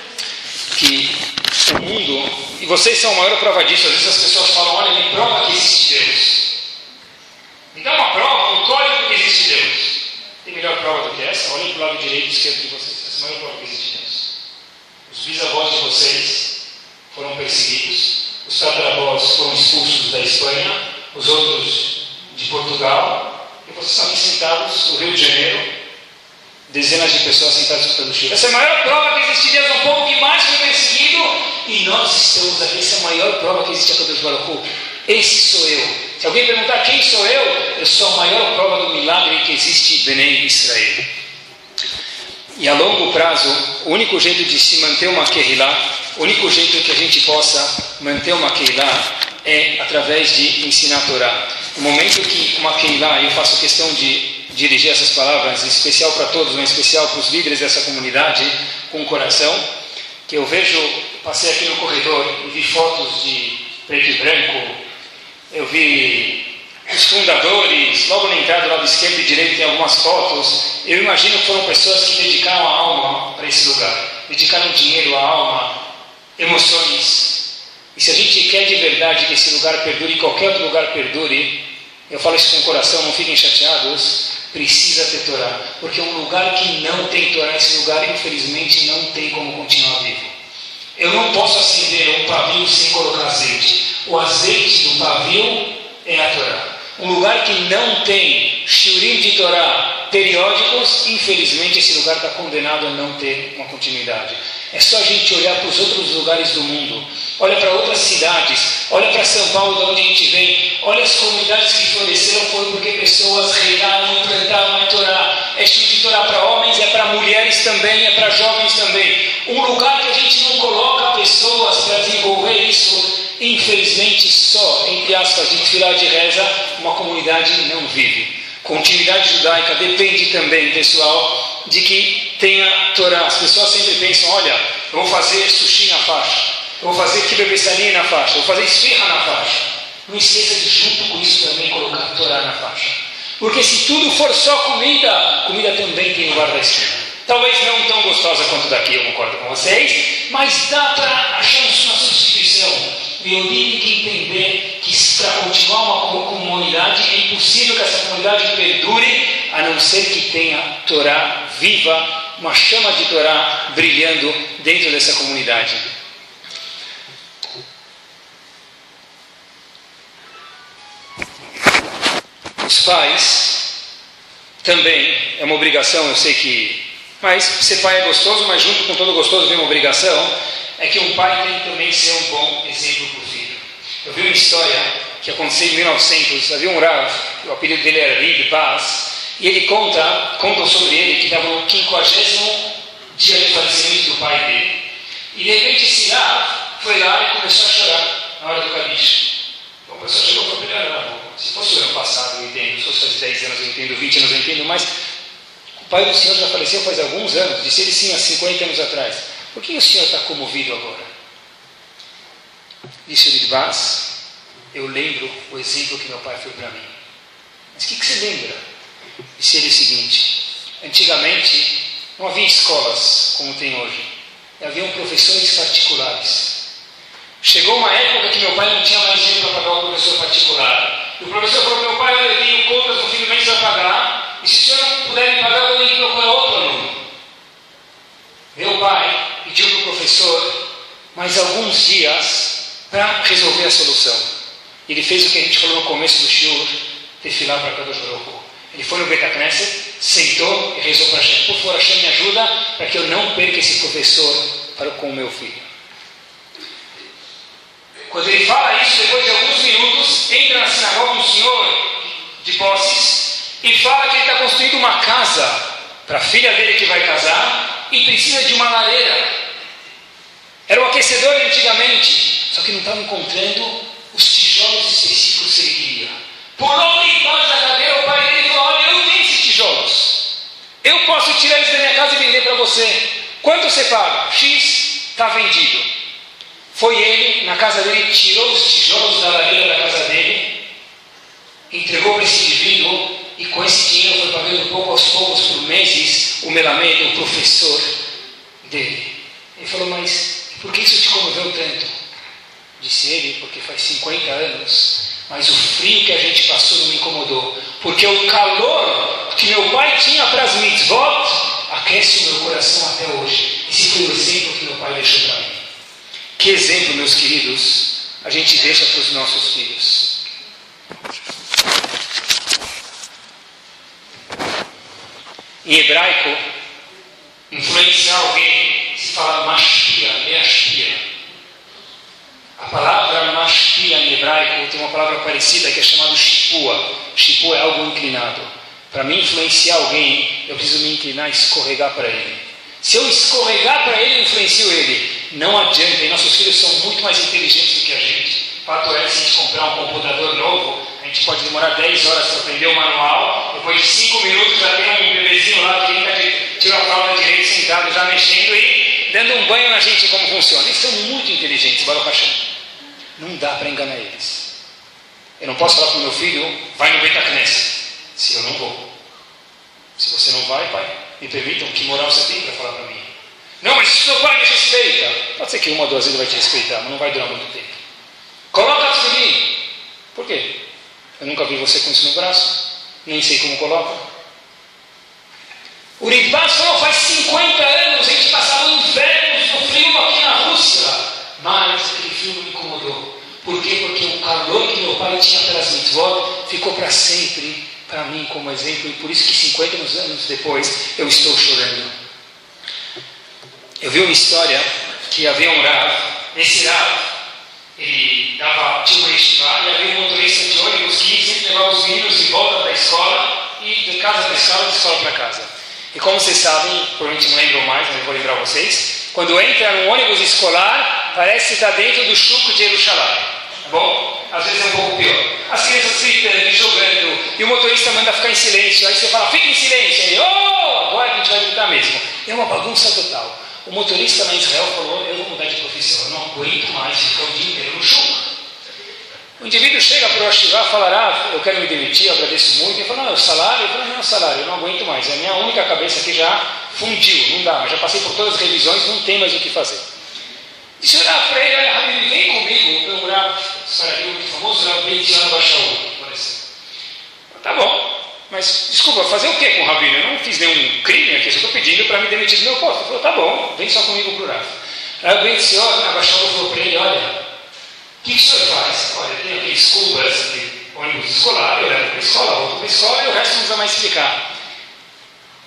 que o mundo, e vocês são a maior prova disso, às vezes as pessoas falam, olha, me prova que existe Deus. Me dá uma prova, um código que existe Deus. Tem melhor prova do que essa? Olhem para o lado direito e esquerdo de vocês. Essa é a maior prova que existe Deus. Os bisavós de vocês foram perseguidos, os tataravós foram expulsos da Espanha, os outros de Portugal, e vocês estão aqui sentados no Rio de Janeiro, dezenas de pessoas sentadas escutando chuva. Essa é a maior prova que existe Deus, um povo que mais foi perseguido, e nós estamos aqui. Essa é a maior prova que existe a Deus Baruch Esse sou eu. Se alguém perguntar quem sou eu, eu sou a maior prova do milagre que existe em Benem Israel. E a longo prazo, o único jeito de se manter uma Kehillah, o único jeito que a gente possa manter uma Kehillah é através de ensinar a Torá. No momento que uma Kehillah, eu faço questão de dirigir essas palavras, em especial para todos, em especial para os líderes dessa comunidade, com o coração, que eu vejo, passei aqui no corredor e vi fotos de preto e branco, eu vi os fundadores, logo na entrada do lado esquerdo e direito tem algumas fotos, eu imagino que foram pessoas que dedicaram a alma para esse lugar, dedicaram dinheiro, a alma, emoções. E se a gente quer de verdade que esse lugar perdure, qualquer outro lugar perdure, eu falo isso com o coração, não fiquem chateados, precisa ter Torá, porque um lugar que não tem Torá, esse lugar infelizmente não tem como continuar vivo. Eu não posso acender um pavio sem colocar azeite. O azeite do pavio é a Torá. Um lugar que não tem shurim de Torá periódicos, infelizmente esse lugar está condenado a não ter uma continuidade. É só a gente olhar para os outros lugares do mundo, olha para outras cidades, olha para São Paulo, de onde a gente vem, olha as comunidades que floresceram, foi porque pessoas regaram e plantaram a Torá. É tipo de Torá para homens, é para mulheres também, é para jovens também. Um lugar que a gente não coloca pessoas para desenvolver isso, infelizmente só, entre aspas, de tirar de reza, uma comunidade não vive. Continuidade judaica depende também, pessoal, de que tenha Torá. As pessoas sempre pensam: olha, eu vou fazer sushi na faixa, eu vou fazer kibebessani na faixa, eu vou fazer esfirra na faixa. Não esqueça de, junto com isso, também colocar Torá na faixa. Porque se tudo for só comida, comida também tem lugar da esquina. Talvez não tão gostosa quanto daqui, eu concordo com vocês, mas dá para achar uma substituição. Eu tenho que entender que para continuar uma comunidade, é impossível que essa comunidade perdure, a não ser que tenha Torá viva, uma chama de Torá brilhando dentro dessa comunidade. Os pais também é uma obrigação, eu sei que. Mas ser pai é gostoso, mas junto com todo gostoso vem uma obrigação, é que um pai tem que também ser um bom exemplo para o filho. Eu vi uma história que aconteceu em 1900, havia um Rav, o apelido dele era Rib Paz, e ele conta, conta sobre ele que estava no 50 dia de falecimento do pai dele. E de repente esse Rav foi lá e começou a chorar na hora do cabicho. Então, a pessoa chegou para ele, ah, se fosse o ano passado eu entendo, se fosse faz 10 anos eu entendo, 20 anos eu entendo, mas o pai do senhor já faleceu faz alguns anos, disse ele sim há 50 anos atrás. Por que o senhor está comovido agora? Disse o Lidbaz, eu lembro o exemplo que meu pai foi para mim. Mas o que, que você lembra? Disse ele o seguinte: antigamente não havia escolas como tem hoje, haviam professores particulares. Chegou uma época que meu pai não tinha mais dinheiro para pagar o professor particular. E o professor falou: Meu pai, eu tenho contas do mês para pagar, e se o senhor não puder me pagar, eu tenho que procurar outro aluno. Meu pai pediu para o professor mais alguns dias para resolver a solução. Ele fez o que a gente falou no começo do shiur, tefilar para Kadosh Baruch Ele foi no Betacneset, sentou e rezou para Hashem. Por favor, Hashem me ajuda para que eu não perca esse professor para com o meu filho. Quando ele fala isso, depois de alguns minutos, entra na sinagoga um senhor de posses e fala que ele está construindo uma casa para a filha dele que vai casar e precisa de uma lareira. Era o aquecedor antigamente, só que não estava encontrando os tijolos específicos que queria. Pulou embaixo da cadeira, o pai dele falou: Olha, eu tenho esses tijolos. Eu posso tirar eles da minha casa e vender para você. Quanto você paga? X está vendido. Foi ele, na casa dele, tirou os tijolos da lareira da casa dele, entregou para esse indivíduo e com esse dinheiro foi pagando pouco aos poucos por meses o Melamed, o professor dele. Ele falou, mas por que isso te comoveu tanto? disse ele, porque faz 50 anos, mas o frio que a gente passou não me incomodou, porque o calor que meu pai tinha para as mitzvot aquece o meu coração até hoje. Esse foi o exemplo que meu pai deixou para mim. Que exemplo, meus queridos, a gente deixa para os nossos filhos. Em hebraico, influenciar alguém se fala mashpia, meashpia. A palavra mashpia em hebraico tem uma palavra parecida que é chamada shipua. Shipua é algo inclinado. Para mim influenciar alguém, eu preciso me inclinar e escorregar para ele. Se eu escorregar para ele, eu influencio ele. Não adianta, e nossos filhos são muito mais inteligentes do que a gente. Fato é, se a gente comprar um computador novo, a gente pode demorar 10 horas para aprender o manual, depois de 5 minutos já tem um bebezinho lá que está tira a fralda sentado já mexendo e dando um banho na gente como funciona. Eles são muito inteligentes, Baruch Hashem. Não dá para enganar eles. Eu não posso falar para o meu filho, vai no Betacnes, se eu não vou. Se você não vai, pai, me permitam, que moral você tem para falar para mim? Não, mas se seu pai me respeita. Pode ser que uma ou duas vezes ele vai te respeitar, mas não vai durar muito tempo. Coloca a. Por quê? Eu nunca vi você com isso no braço, nem sei como coloca. Ritbas falou, faz 50 anos a gente passava invernos no frio aqui na Rússia, mas aquele frio não me incomodou. Por quê? Porque o calor que meu pai tinha pelas mitzvot ficou para sempre para mim como exemplo e por isso que 50 anos depois eu estou chorando. Eu vi uma história que havia um Rav, esse Rav, ele dava, tinha uma estivada e havia um motorista de ônibus que sempre levava os meninos de volta para a escola e de casa para a escola, de escola para casa. E como vocês sabem, provavelmente não lembram mais, mas eu vou lembrar vocês, quando entra num ônibus escolar, parece estar dentro do chuco de Jerusalém. Tá bom? Às vezes é um pouco pior. As crianças gritando e jogando, e o motorista manda ficar em silêncio. Aí você fala, fica em silêncio. Aí, oh, agora a gente vai gritar mesmo. É uma bagunça total. O motorista lá em Israel falou, eu vou mudar de profissão, eu não aguento mais ficar o dia inteiro no chuco. O indivíduo chega para o Ashivá e fala, ah, eu quero me demitir, eu agradeço muito. Ele fala, não, é o salário? Eu falo, não é o salário, eu não aguento mais. É a minha única cabeça que já fundiu, não dá, mas já passei por todas as revisões, não tem mais o que fazer. Disse, olha para ele, olha, vem comigo, eu morava, Sarajevo, famoso Rabbi Tzion Bachaú, por exemplo. Tá bom, mas desculpa, fazer o que com o Rabino? Eu não fiz nenhum crime aqui, só estou pedindo para me demitir do meu posto. Ele falou, tá bom, vem só comigo para o Rafa. Rabbi Tzion Bachaú falou para ele, olha, o que, o senhor faz? Olha, tem aqui escubas de ônibus escolar, eu levo para a escola, volto para a escola e o resto não precisa mais explicar.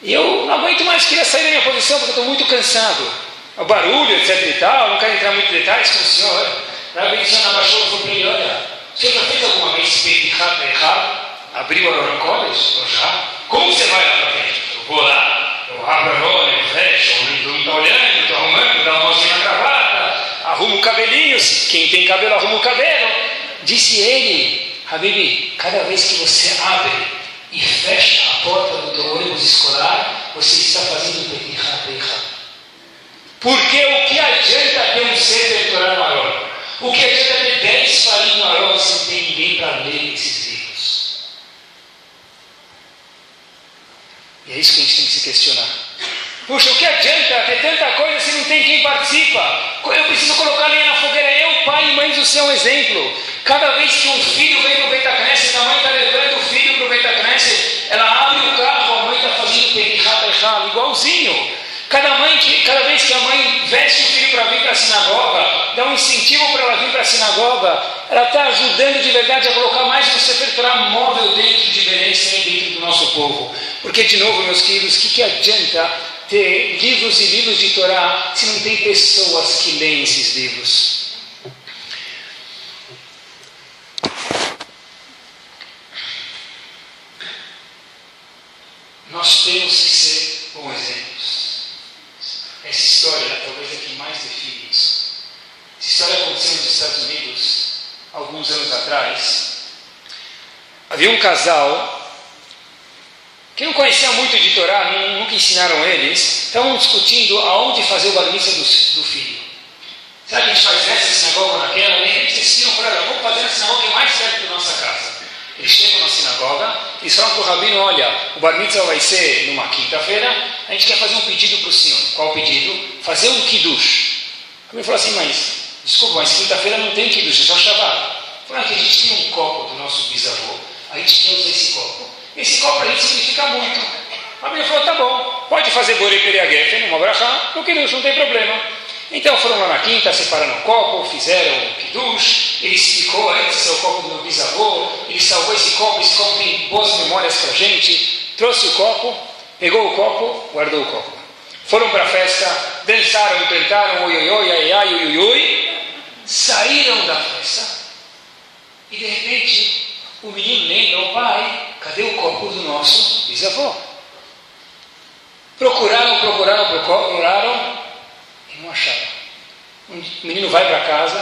Eu não aguento mais, queria sair da minha posição porque estou muito cansado. O barulho, etc e tal, não quero entrar muito em detalhes com o senhor. Rabbi Tzion abaixou e falou para ele, olha, você já fez alguma vez peito errado? Abriu a Aurora College? Eu já. Como você vai lá para frente? Eu vou lá, eu abro a Aurora, eu fecho, eu não estou olhando, estou arrumando, dá uma mãozinha na gravata, arrumo o cabelinho, quem tem cabelo arruma o cabelo. Disse ele, Habib, cada vez que você abre e fecha a porta do teu ônibus escolar, você está fazendo petirra, petirra. Porque o que adianta ter um ser eleitoral maior? O que adianta ter 10 farinhos maiores se tem ninguém para ler esses livros? E é isso que a gente tem que se questionar. Puxa, o que adianta ter tanta coisa se não tem quem participa? Eu preciso colocar linha na fogueira. Eu, pai e mãe do céu, um exemplo. Cada vez que um filho vem para o Betacnesse, a mãe está levando o filho para o Betacnesse, ela abre o carro, a mãe está fazendo perihata e igualzinho. Cada, mãe que, cada vez que a mãe veste o filho para vir para a sinagoga, dá um incentivo para ela vir para a sinagoga, ela está ajudando de verdade a colocar mais um Sefer móvel dentro de Belém, dentro do nosso povo. Porque, de novo, meus queridos, o que, que adianta ter livros e livros de Torá se não tem pessoas que leem esses livros? Nós temos que ser bons exemplos. Essa história talvez é quem mais define isso. Essa história aconteceu nos Estados Unidos, alguns anos atrás. Havia um casal que não conhecia muito de Torá, nunca ensinaram eles, estavam discutindo aonde fazer o barulho do, do filho. Será que a gente faz nessa sinagoga ou naquela? E eles decidiram, falaram, vamos fazer na sinagoga que é mais perto da nossa casa. Eles chegam na sinagoga e falam para o rabino, olha, o bar vai ser numa quinta-feira, a gente quer fazer um pedido para o senhor. Qual o pedido? Fazer um kiddush. O rabino falou assim, mas, desculpa, mas quinta-feira não tem kiddush, é só Shabbat. Falou, ah, que a gente tem um copo do nosso bisavô, a gente quer usar esse copo. Esse copo para a gente significa muito. O rabino falou, tá bom, pode fazer bore periagefen, uma brachá, no kiddush, não tem problema. Então foram lá na quinta, separaram o copo, fizeram o kiddush, ele explicou antes, é o copo do meu bisavô, ele salvou esse copo, esse copo tem boas memórias para a gente, trouxe o copo, pegou o copo, guardou o copo. Foram para a festa, dançaram, cantaram, oi, oi, oi, ai, ai, oi, saíram da festa e de repente o menino lembra ao pai, cadê o copo do nosso bisavô? Procuraram, procuraram, procuraram, não acharam. O menino vai para casa,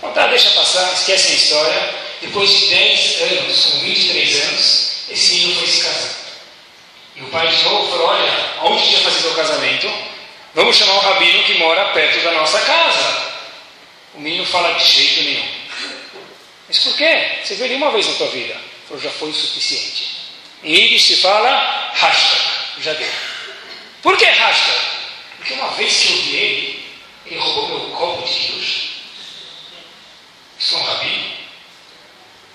fala, tá, deixa passar, esquecem a história. Depois de 10 anos, com 23 anos, esse menino foi se casar. E o pai de novo falou: Olha, aonde tinha fazer o casamento? Vamos chamar o rabino que mora perto da nossa casa. O menino fala: De jeito nenhum. Mas por quê? Você viu ele uma vez na tua vida? Falou: Já foi o suficiente. Em Yiddish se fala: Hashtag. Já deu. Por que hashtag? Porque uma vez que eu vi ele, ele roubou meu copo de Deus. Isso é um rabino.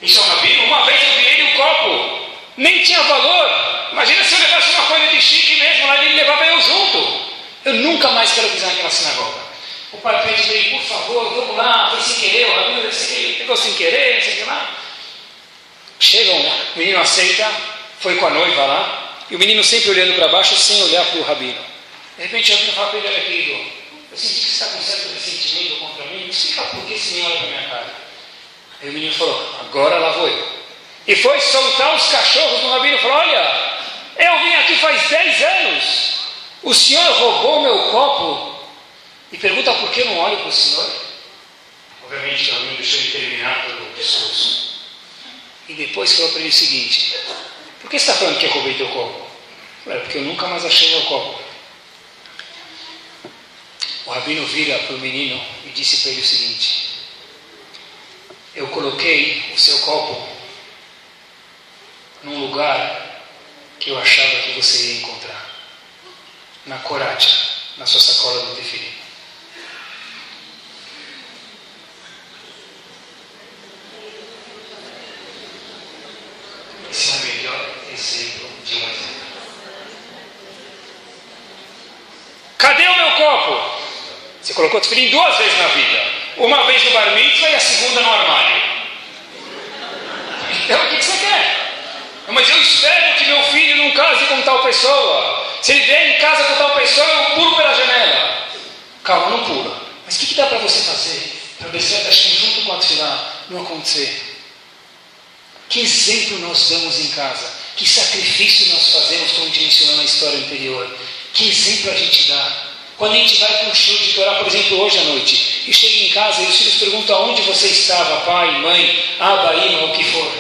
Isso é um rabino. Uma vez eu vi ele o copo. Nem tinha valor. Imagina se eu levasse uma coisa de chique mesmo, lá ele levava eu junto. Eu nunca mais quero pisar naquela sinagoga. O pai pede ele, por favor, vamos lá, foi sem querer, o rabino pegou sem querer, não sei o que lá. Chegam, o menino aceita, foi com a noiva lá, e o menino sempre olhando para baixo sem olhar para o rabino. De repente alguém fala para ele, olha querido, eu senti que você está com certo ressentimento contra mim, me explica por que esse menino olha para minha cara. Aí o menino falou, agora lá vou eu. E foi soltar os cachorros no rabino e falou, olha, eu vim aqui faz 10 anos, o senhor roubou meu copo e pergunta por que eu não olho para o senhor. Obviamente o rabino deixou ele terminar todo o discurso. E depois falou para ele o seguinte, por que você está falando que eu roubei teu copo? Falei, porque eu nunca mais achei meu copo. O rabino vira para o menino e disse para ele o seguinte: Eu coloquei o seu copo num lugar que eu achava que você ia encontrar na coracha, na sua sacola do tefilim. exemplo de uma exemplo. Cadê o meu copo? Você colocou o tefilim duas vezes na vida. Uma vez no bar mitzvah e a segunda no armário. Então o que você quer? Mas eu espero que meu filho não case com tal pessoa. Se ele vier em casa com tal pessoa, eu pulo pela janela. Calma, não pula. Mas o que, que, dá para você fazer para descer a junto com a tefilá não acontecer? Que exemplo nós damos em casa? Que sacrifício nós fazemos, como a gente mencionou na história anterior? Que exemplo a gente dá? Quando a gente vai para um show de Torá, por exemplo, hoje à noite, e chega em casa e os filhos perguntam aonde você estava, pai, mãe, aba, ima, o que for.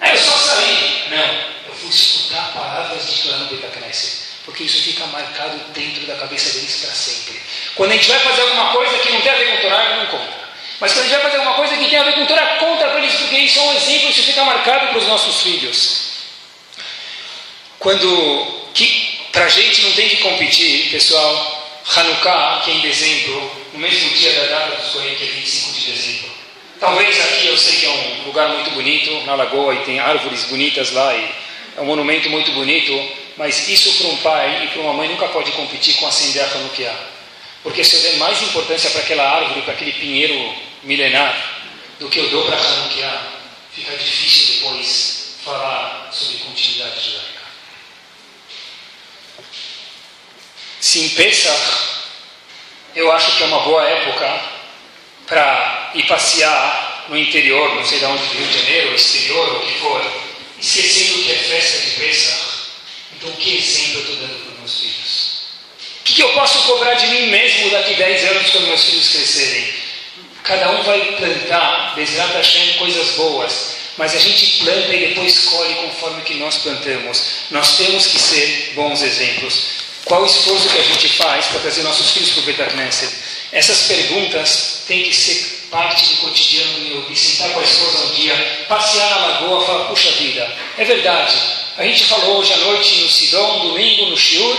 Aí eu só saí. Não, eu fui escutar palavras de Torá no Betacneset, porque isso fica marcado dentro da cabeça deles para sempre. Quando a gente vai fazer alguma coisa que não tem a ver com Torá, não conta. Mas quando a gente vai fazer alguma coisa que tem a ver com Torá, conta para eles, porque isso é um exemplo, isso fica marcado para os nossos filhos. Quando, que para a gente não tem que competir, pessoal, Hanukkah, que é em dezembro, no mesmo dia da data dos Cohen, que é 25 de dezembro. Talvez aqui eu sei que é um lugar muito bonito, na lagoa, e tem árvores bonitas lá, e é um monumento muito bonito, mas isso para um pai e para uma mãe nunca pode competir com acender a Hanukkah. Porque se eu der mais importância para aquela árvore, para aquele pinheiro milenar, do que eu dou para Hanukkah, fica difícil depois falar sobre continuidade judaica. Se em Pesach, eu acho que é uma boa época para ir passear no interior, não sei de onde, do Rio de Janeiro, exterior, o que for, esquecendo que é festa de Pesach. Então, que exemplo eu estou dando para os meus filhos? O que, eu posso cobrar de mim mesmo daqui 10 anos quando meus filhos crescerem? Cada um vai plantar, Bezerra Hashem, coisas boas, mas a gente planta e depois colhe conforme que nós plantamos. Nós temos que ser bons exemplos. Qual o esforço que a gente faz para trazer nossos filhos para o Betacneset? Essas perguntas têm que ser parte do cotidiano do. E sentar com a esposa um dia, passear na lagoa, falar, puxa vida, é verdade. A gente falou hoje à noite no Sidon, domingo no Shiur,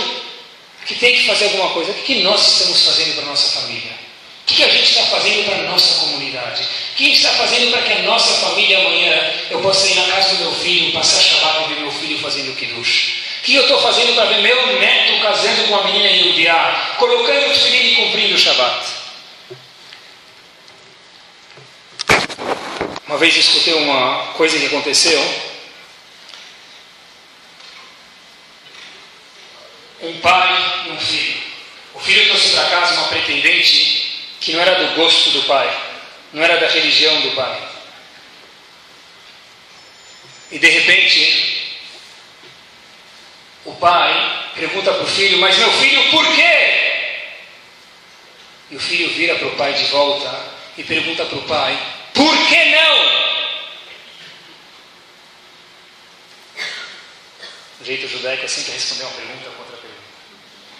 que tem que fazer alguma coisa. O que, nós estamos fazendo para a nossa família? O que, a gente está fazendo para a nossa comunidade? O que a gente está fazendo para que a nossa família amanhã eu possa ir na casa do meu filho, passar Shabbat e ver meu filho fazendo Kiddush? Que eu estou fazendo para ver meu neto casando com uma menina em Yudiá, colocando o filho e cumprindo o Shabat? Uma vez escutei uma coisa que aconteceu. Um pai e um filho. O filho trouxe para casa uma pretendente que não era do gosto do pai, não era da religião do pai. E de repente, o pai pergunta para o filho: Mas meu filho, por quê? E o filho vira para o pai de volta e pergunta para o pai: Por que não? O jeito judaico é sempre responder uma pergunta com outra pergunta.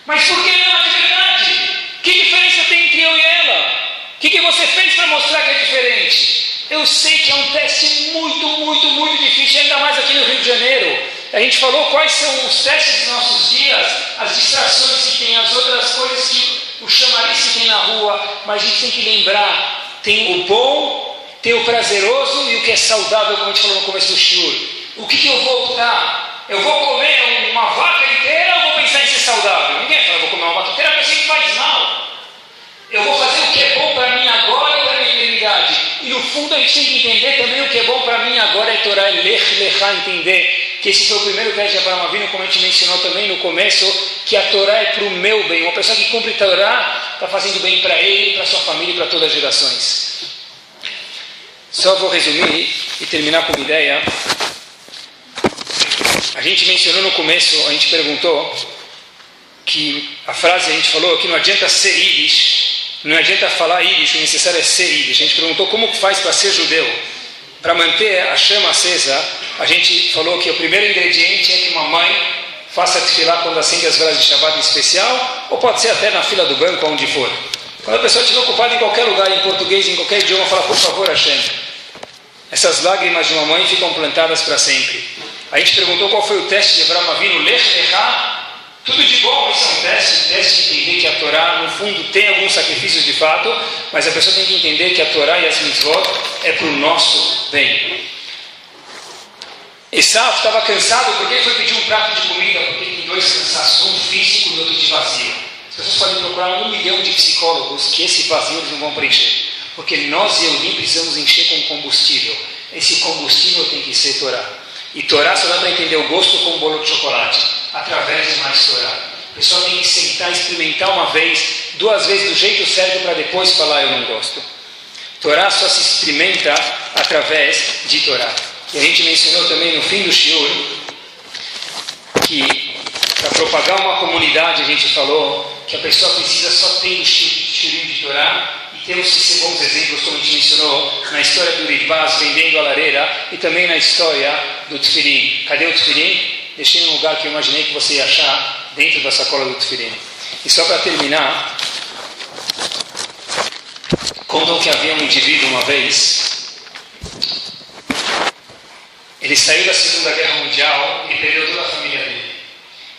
Mas por que não de verdade? Que diferença tem entre eu e ela? O que, que você fez para mostrar que é diferente? Eu sei que é um teste muito, muito, muito difícil, ainda mais aqui no Rio de Janeiro. A gente falou quais são os testes dos nossos dias, as distrações que tem, as outras coisas que o chamariz que tem na rua, mas a gente tem que lembrar: tem o bom, tem o prazeroso e o que é saudável, como a gente falou no começo do shiur. O que, que eu vou optar? Eu vou comer uma vaca inteira ou vou pensar em ser saudável? Ninguém fala, eu vou comer uma vaca inteira, porque eu sei que faz mal. Eu vou fazer o que é bom para mim agora e para a minha eternidade. E no fundo a gente tem que entender também o que é bom para mim agora é Torá, é lech, entender que esse foi o primeiro teste de Abraão Avinu, como a gente mencionou também no começo, que a Torá é para o meu bem. Uma pessoa que cumpre a Torá está fazendo bem para ele, para sua família e para todas as gerações. Só vou resumir e terminar com uma ideia. A gente mencionou no começo, a gente perguntou que a frase a gente falou que não adianta ser íris, não adianta falar íris, o necessário é ser íris. A gente perguntou como faz para ser judeu para manter a chama acesa, a gente falou que o primeiro ingrediente é que uma mãe faça desfilar quando acende as velas de Shabbat em especial, ou pode ser até na fila do banco, onde for. Quando a pessoa estiver ocupada em qualquer lugar, em português, em qualquer idioma, fala, por favor, Hashem. Essas lágrimas de uma mãe ficam plantadas para sempre. A gente perguntou qual foi o teste de Abraão Avinu, Lech Echá, tudo de bom, isso é um teste, um teste de entender que a Torá, no fundo, tem alguns sacrifícios de fato, mas a pessoa tem que entender que a Torá e as mitzvot é para o nosso bem. Esaú estava cansado porque ele foi pedir um prato de comida, porque tem dois cansaços, um físico e outro de vazio. As pessoas podem procurar um milhão de psicólogos que esse vazio eles não vão preencher. Porque nós e Eudim precisamos encher com combustível. Esse combustível tem que ser Torá. E Torá só dá para entender o gosto com um bolo de chocolate, através de mais Torá. O pessoal tem que sentar, experimentar uma vez, duas vezes do jeito certo para depois falar eu não gosto. Torá só se experimenta através de Torá. E a gente mencionou também no fim do Shiur que para propagar uma comunidade a gente falou que a pessoa precisa só ter o Shiurim de Torá temos que ser bons exemplos, como a gente mencionou, na história do Ribaz vendendo a lareira e também na história do Tfirim. Cadê o Tfirim? Deixei um lugar que eu imaginei que você ia achar dentro da sacola do Tfirim. E só para terminar, contam que havia um indivíduo uma vez, ele saiu da Segunda Guerra Mundial e perdeu toda a família dele.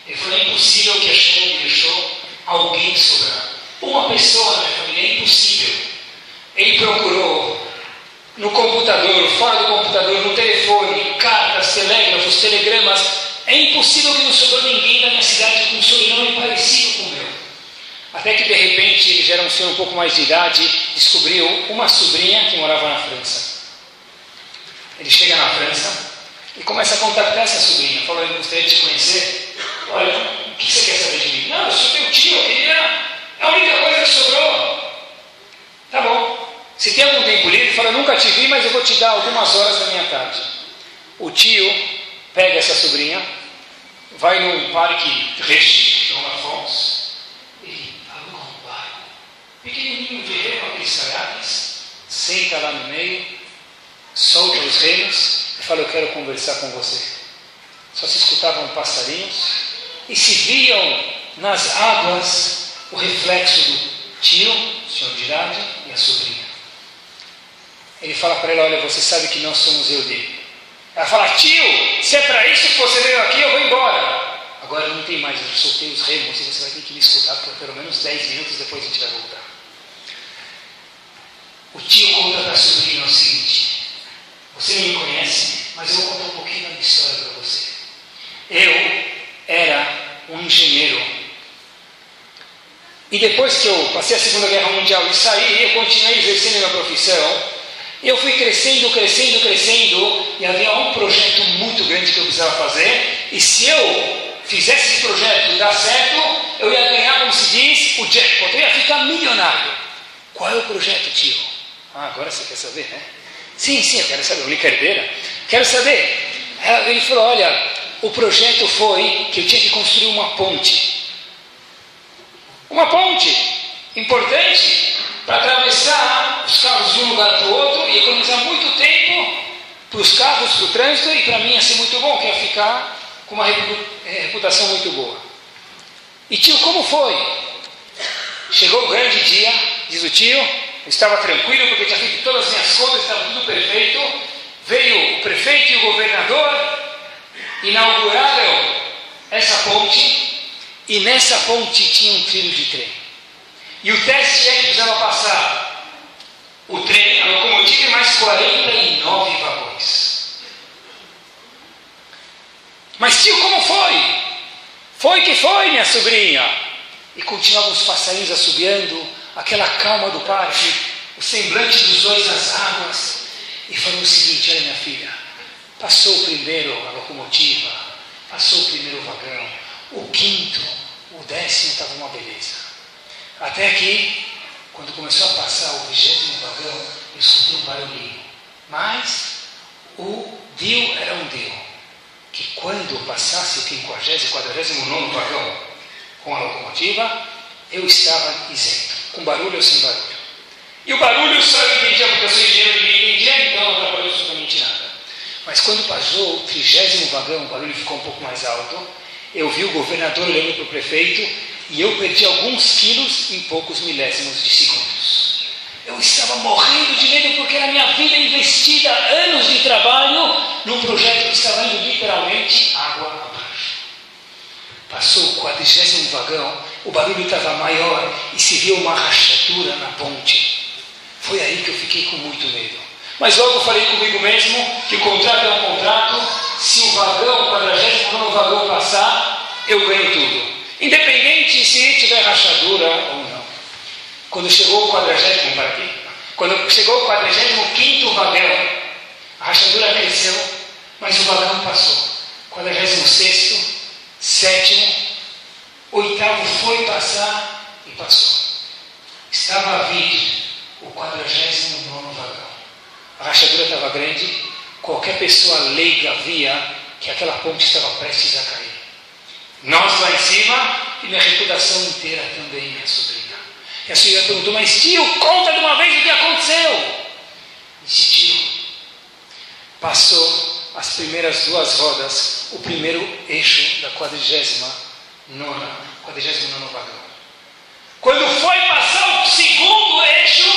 Ele falou: é impossível que a Shem deixou alguém sobrar uma pessoa na família, é impossível. Ele procurou no computador, fora do computador, no telefone, cartas, telégrafos, telegramas. É impossível que não sobrou ninguém da minha cidade com um sobrenome parecido com o meu. Até que de repente ele já era um senhor um pouco mais de idade, descobriu uma sobrinha que morava na França. Ele chega na França e começa a contactar essa sobrinha. Falou: Eu gostaria de te conhecer. Olha, o que você quer saber de mim? Não, eu sou teu tio, eu queria a única coisa que sobrou. Tá bom. Se tem algum tempo livre, fala, nunca te vi, mas eu vou te dar algumas horas da minha tarde. O tio pega essa sobrinha, vai num parque Reche, João Afonso, e aluga um barco, pequenininho de remo, aqueles caiaques, senta lá no meio, solta os remos e fala, eu quero conversar com você. Só se escutavam passarinhos e se viam nas águas o reflexo do tio, o senhor idade, e a sobrinha. Ele fala para ela: Olha, você sabe que nós somos eu dele. Ela fala: Tio, se é para isso que você veio aqui, eu vou embora. Agora não tem mais, eu soltei os remos e você vai ter que me escutar por pelo menos 10 minutos, depois a gente vai voltar. O tio conta para a sobrinha o seguinte: Você me conhece, mas eu vou contar um pouquinho da história para você. Eu era um engenheiro e depois que eu passei a Segunda Guerra Mundial e saí, eu continuei exercendo minha profissão. Eu fui crescendo, crescendo, crescendo, e havia um projeto muito grande que eu precisava fazer. E se eu fizesse esse projeto dar certo, eu ia ganhar, como se diz, o jackpot. Eu ia ficar milionário. Qual é o projeto, tio? Ah, agora você quer saber, né? Sim, sim, eu quero saber. Única herdeira? Quero saber. Ele falou: olha, o projeto foi que eu tinha que construir uma ponte uma ponte importante para atravessar os carros de um lugar para o outro e economizar muito tempo para os carros, para o trânsito e para mim ia ser muito bom, que ia ficar com uma eh, reputação muito boa. E tio, como foi? Chegou o grande dia, diz o tio, estava tranquilo porque tinha feito todas as minhas contas, estava tudo perfeito. Veio o prefeito e o governador, inauguraram essa ponte e nessa ponte tinha um trilho de trem. E o teste é que precisava passar o trem, a locomotiva e mais 49 vagões. Mas tio, como foi? Foi que foi, minha sobrinha. E continuavam os passarinhos assobiando, aquela calma do parque, o semblante dos dois nas águas. E falou o seguinte: olha, minha filha, passou primeiro a locomotiva, passou o primeiro vagão, o quinto, o décimo estava uma beleza. Até que, quando começou a passar o vigésimo vagão, eu escutei um barulhinho. Mas o Dio era um Dio. Que quando passasse o 50, 49 vagão com a locomotiva, eu estava isento, com barulho ou sem barulho. E o barulho só eu entendia, porque eu sou engenheiro, ninguém entendia, então não atrapalhou absolutamente nada. Mas quando passou o trigésimo vagão, o barulho ficou um pouco mais alto, eu vi o governador olhando para o prefeito e eu perdi alguns quilos em poucos milésimos de segundos. Eu estava morrendo de medo porque era minha vida investida, anos de trabalho, num projeto que estava indo literalmente água abaixo. Passou o quadrigésimo vagão, o barulho estava maior e se viu uma rachadura na ponte. Foi aí que eu fiquei com muito medo. Mas logo falei comigo mesmo que contrato é um contrato, se o vagão, o quadragésimo vagão passar, eu ganho tudo. Independente se tiver rachadura, Quando chegou o quadragésimo, para aqui, quando chegou o quadragésimo quinto vagão, a rachadura cresceu, mas o vagão passou. Quadragésimo sexto, sétimo, oitavo foi passar e passou. Estava a vir o quadragésimo nono vagão. A rachadura estava grande, qualquer pessoa leiga via que aquela ponte estava prestes a cair. Nós lá em cima e minha reputação inteira também, minha sobrinha. E a senhora perguntou, mas tio, conta de uma vez o que aconteceu. Disse, tio, passou as primeiras duas rodas, o primeiro eixo da quadrigésima nona, quadrigésimo nono vagão. Quando foi passar o segundo eixo,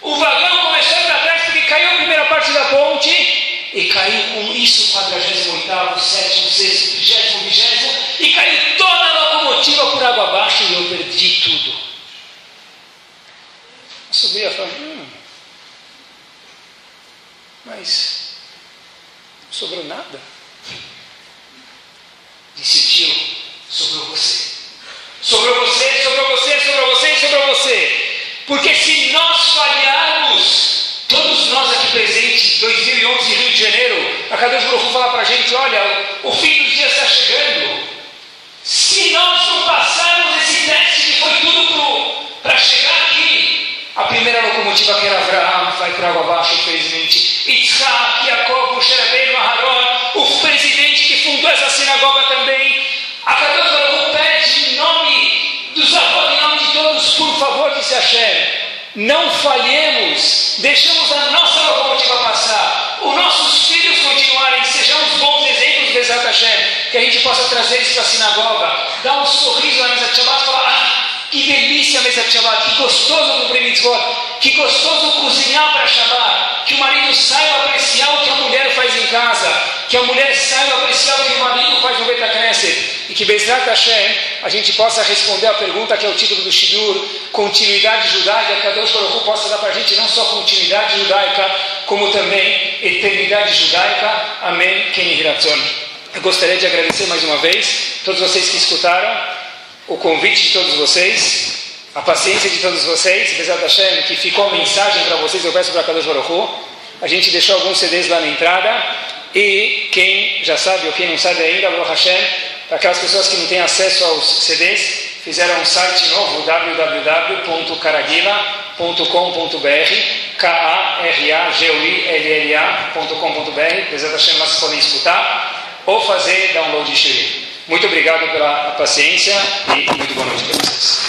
o vagão começou a ir para trás porque caiu a primeira parte da ponte e caiu com isso quadragésimo oitavo, sétimo, sexto, trigésimo, vigésimo e caiu toda a locomotiva por água abaixo e eu perdi tudo. A sobrinha falou, hum, mas não sobrou nada. Disse sobrou você. Sobrou você, sobrou você, sobrou você, sobrou você. Porque se nós falharmos, todos nós aqui presentes, 2011, Rio de Janeiro, a Cadeus Baruch falar para a gente, olha, o fim dos dias está chegando. Se nós não passarmos esse teste que foi tudo para chegar aqui, a primeira locomotiva que era Abraão vai para água abaixo, infelizmente. Isaac, Jacob, Sherebeno, Aharon, o presidente que fundou essa sinagoga também. A Kadosh Baruch pede em nome dos avós, em nome de todos, por favor, disse não falhemos, deixamos a nossa locomotiva passar, os nossos filhos continuarem, sejamos bons exemplos do Bezat Hashem, que a gente possa trazer isso para a sinagoga, dar um sorriso na mesa de Shabbat e falar, ah, que delícia a mesa de Shabbat, que gostoso do Mitzvot, que gostoso cozinhar para Shabbat, que o marido saiba apreciar o que a mulher faz em casa, que a mulher saiba apreciar o que o marido faz no Betacneset, e que Bezrat Hashem a gente possa responder a pergunta que é o título do Shidur, continuidade judaica, que a Deus Baruch possa dar para a gente não só continuidade judaica, como também eternidade judaica. Amém. Eu gostaria de agradecer mais uma vez todos vocês que escutaram o convite de todos vocês, a paciência de todos vocês, Bezat Hashem, que ficou a mensagem para vocês, eu peço para Kadosh Baruch A gente deixou alguns CDs lá na entrada e quem já sabe ou quem não sabe ainda, Baruch Hashem, para aquelas pessoas que não têm acesso aos CDs, fizeram um site novo, www.caraguila.com.br K-A-R-A-G-U-I-L-L-A.com.br Bezat Hashem, mas podem escutar ou fazer download de Shirin. Muito obrigado pela paciência e muito boa noite para vocês.